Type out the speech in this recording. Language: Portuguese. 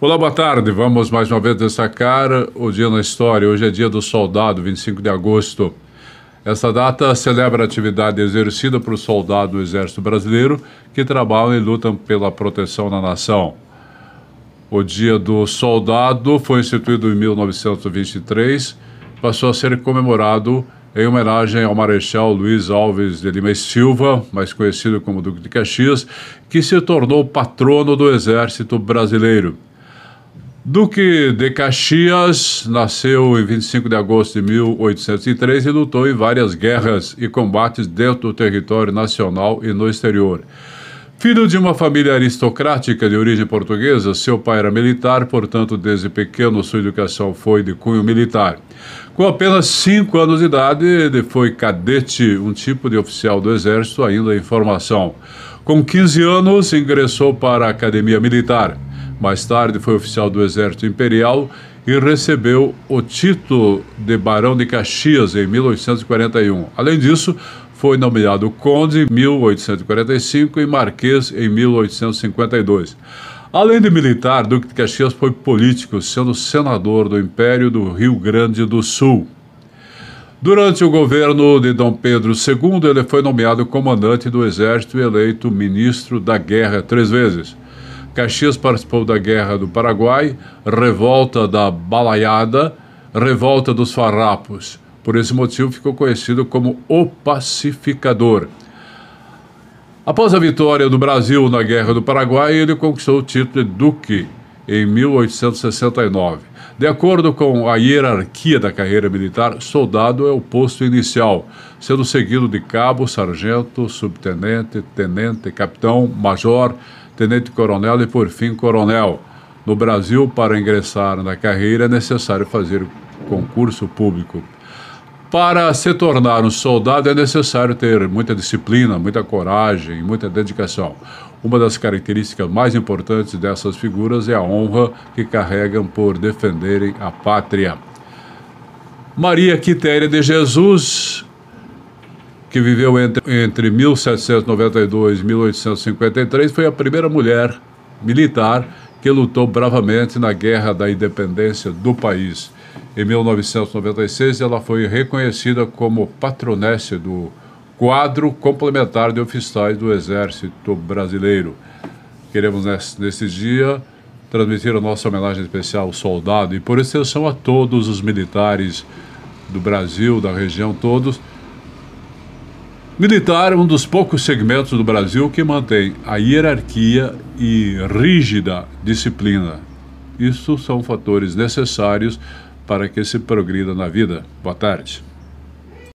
Olá, boa tarde. Vamos mais uma vez destacar o dia na história. Hoje é dia do soldado, 25 de agosto. Essa data celebra a atividade exercida por soldados do Exército Brasileiro que trabalham e lutam pela proteção da nação. O Dia do Soldado foi instituído em 1923, passou a ser comemorado em homenagem ao Marechal Luiz Alves de Lima e Silva, mais conhecido como Duque de Caxias, que se tornou patrono do Exército Brasileiro. Duque de Caxias nasceu em 25 de agosto de 1803 e lutou em várias guerras e combates dentro do território nacional e no exterior. Filho de uma família aristocrática de origem portuguesa, seu pai era militar, portanto, desde pequeno sua educação foi de cunho militar. Com apenas cinco anos de idade, ele foi cadete, um tipo de oficial do Exército ainda em formação. Com 15 anos, ingressou para a Academia Militar. Mais tarde foi oficial do Exército Imperial e recebeu o título de Barão de Caxias em 1841. Além disso, foi nomeado conde em 1845 e marquês em 1852. Além de militar, Duque de Caxias foi político, sendo senador do Império do Rio Grande do Sul. Durante o governo de Dom Pedro II, ele foi nomeado comandante do Exército e eleito ministro da Guerra três vezes. Caxias participou da Guerra do Paraguai, Revolta da Balaiada, Revolta dos Farrapos. Por esse motivo, ficou conhecido como o Pacificador. Após a vitória do Brasil na Guerra do Paraguai, ele conquistou o título de Duque em 1869. De acordo com a hierarquia da carreira militar, soldado é o posto inicial, sendo seguido de cabo, sargento, subtenente, tenente, capitão, major, tenente-coronel e, por fim, coronel. No Brasil, para ingressar na carreira, é necessário fazer concurso público. Para se tornar um soldado é necessário ter muita disciplina, muita coragem, muita dedicação. Uma das características mais importantes dessas figuras é a honra que carregam por defenderem a pátria. Maria Quitéria de Jesus que viveu entre, entre 1792 e 1853, foi a primeira mulher militar que lutou bravamente na Guerra da Independência do país. Em 1996, ela foi reconhecida como patronesse do quadro complementar de oficiais do Exército Brasileiro. Queremos, nesse, dia, transmitir a nossa homenagem especial ao soldado e, por extensão, a todos os militares do Brasil, da região, todos Militar é um dos poucos segmentos do Brasil que mantém a hierarquia e rígida disciplina. Isso são fatores necessários para que se progrida na vida. Boa tarde.